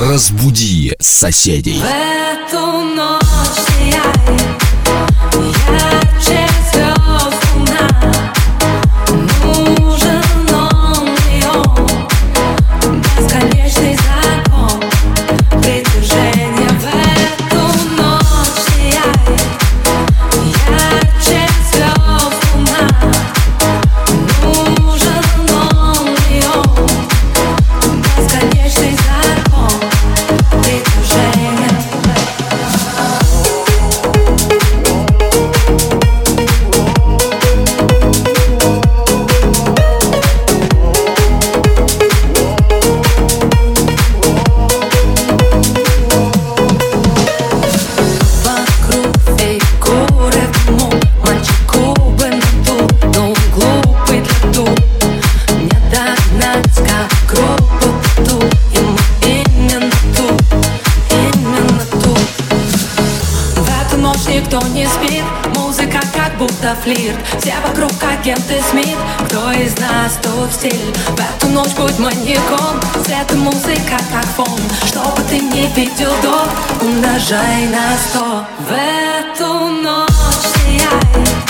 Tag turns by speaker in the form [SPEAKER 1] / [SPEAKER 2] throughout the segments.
[SPEAKER 1] Разбуди соседей.
[SPEAKER 2] В эту ночь сияет звезд луна. нас тут стиль. В эту ночь будь маньяком. Цвет и музыка как фон. Чтобы ты не видел до. Умножай на сто. В эту ночь сияет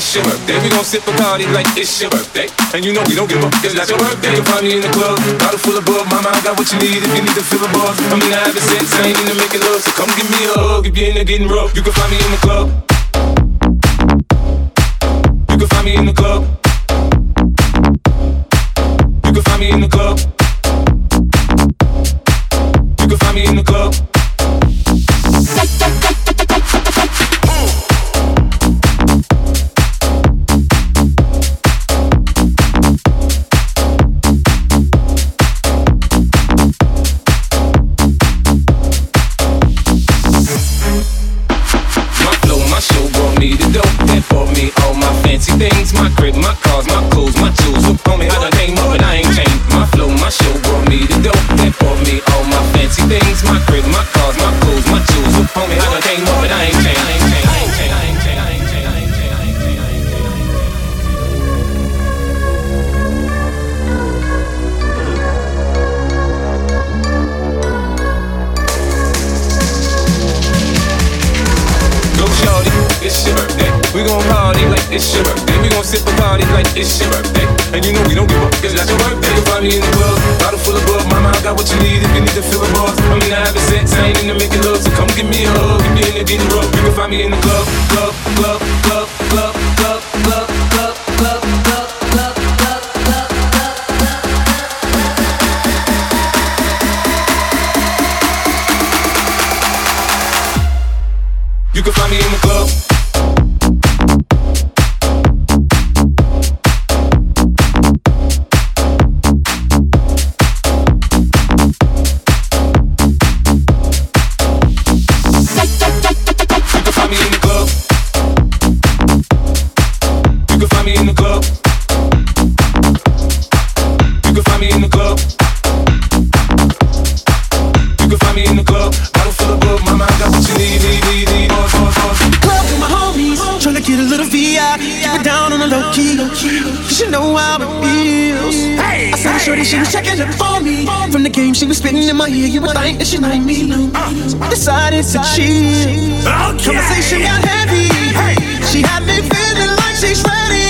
[SPEAKER 3] it's your birthday. We gon' sip a party like it's your birthday. And you know we don't give up, it's not your birthday. You'll find me in the club, bottle full of bug. Mama, I got what you need if you need to fill a buzz. I mean, I haven't sex, I ain't into making love. So come give me a hug if you're into getting rough. You can find me in the club. this your birthday. And you know we don't give up, cause that's your birthday. You find me in the club, bottle full of bug. Mama, I got what you need if you need to fill the bars. I mean, I haven't set. I ain't into making love, so come give me a hug. Give me an in the you can find me in the club.
[SPEAKER 4] Keep it down on the low key. Cause you know how it feels. Hey, I saw hey, shorty, she was checking up for me. From the game, she was spitting in my ear. You would think that she like me. So I decided to cheat. Conversation got heavy. She had me feeling like she's ready.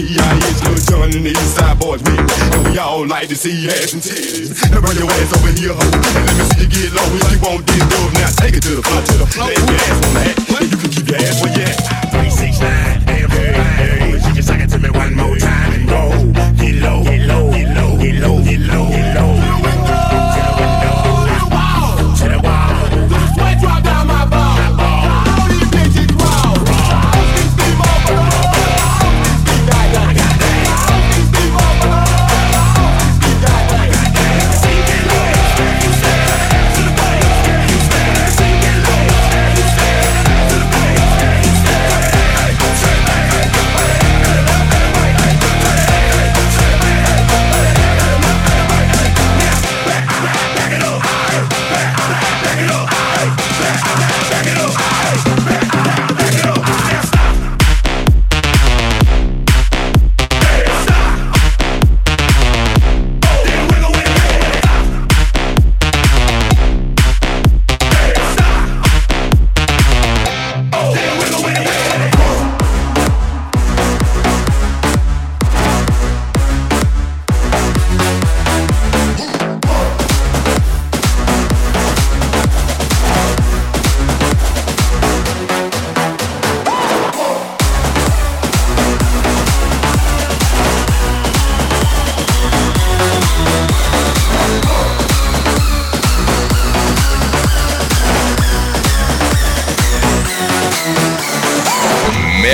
[SPEAKER 5] B.I.H. Lil Jon and the East Side Boyz with me. And we all like to see ass and titties. Now bring your ass over here, ho. Let me see you get low. If you want this dub, now take it to the floor, to the floor. Lay your ass on that. You can keep your ass where you at.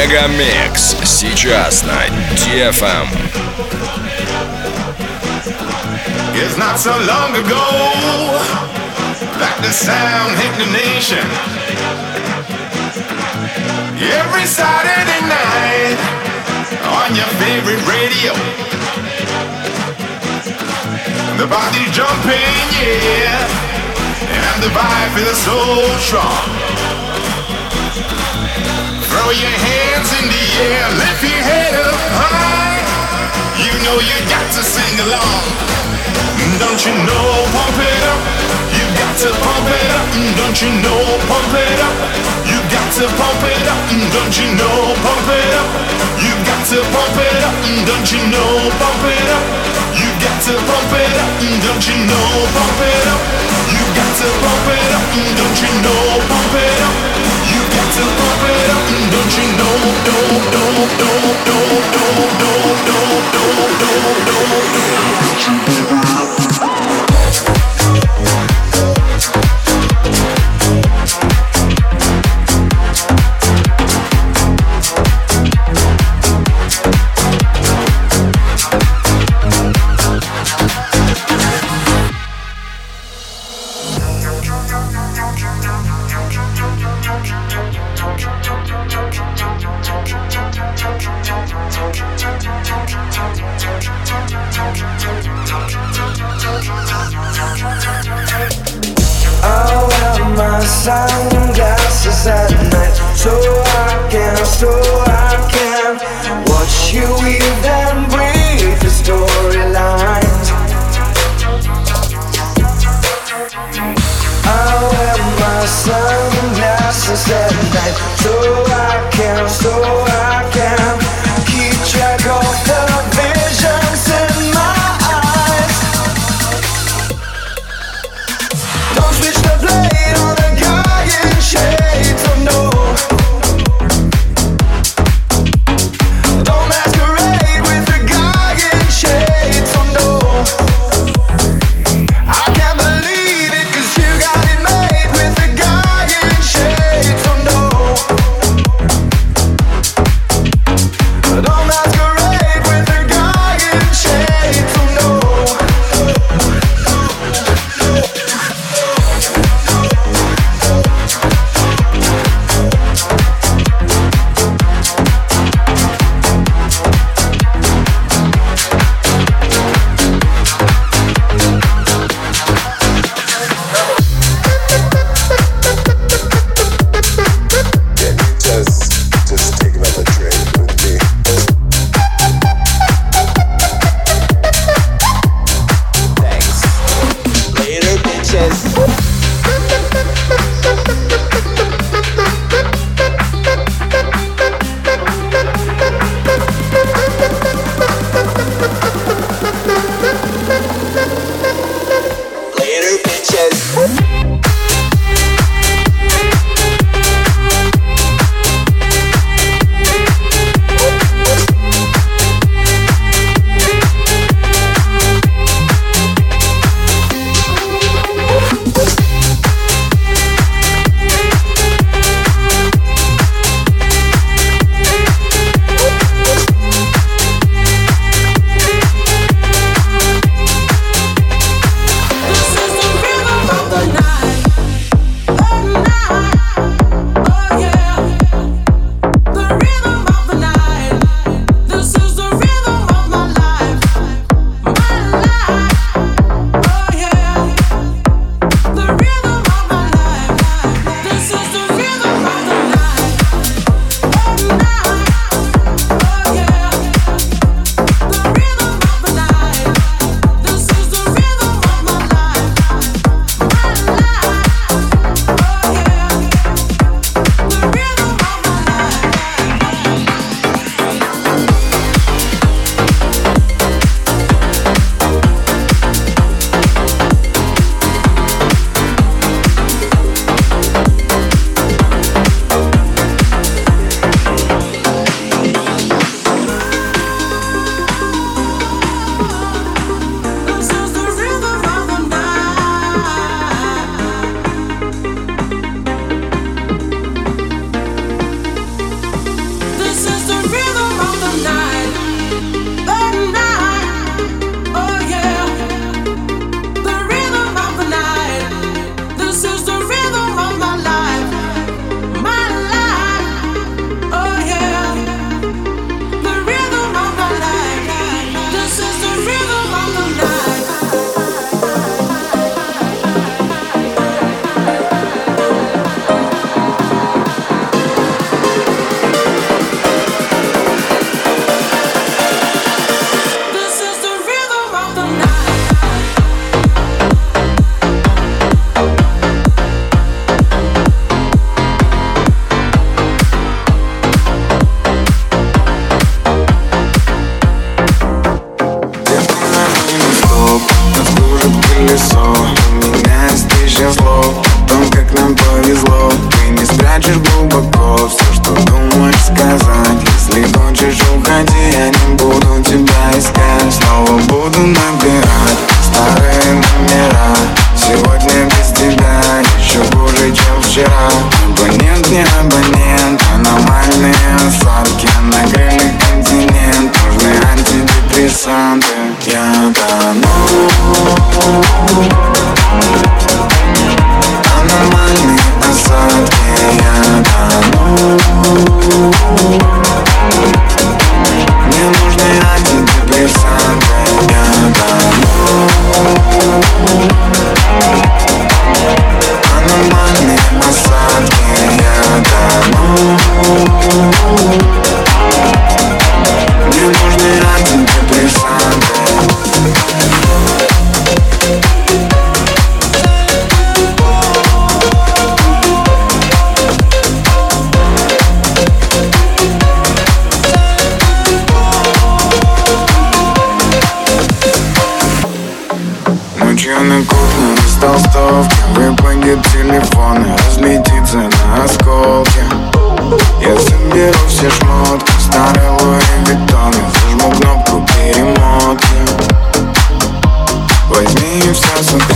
[SPEAKER 1] Мегамикс сейчас на DFM.
[SPEAKER 6] It's not so long ago that the sound hit the nation. Every Saturday night on your favorite radio. The body's jumping, yeah, and the vibe feels so strong. Throw your hands in the air, lift your head up high. You know you got to sing along. Don't you know, pump it up. You got to pump it up. Don't you know, pump it up. You got to pump it up. Don't you know, pump it up. You got to pump it up. Don't you know, pump it up. You got to pump it up. Don't you know, pump it up. You got to pump it up. Don't you know, pump it up got to open up, don't you know,
[SPEAKER 7] don't, don't don't. amor. толстовке Выпадет телефон и разлетится на осколки. Я соберу все шмотки, старый Луи Виттон Я зажму кнопку перемотки. Возьми и все сухо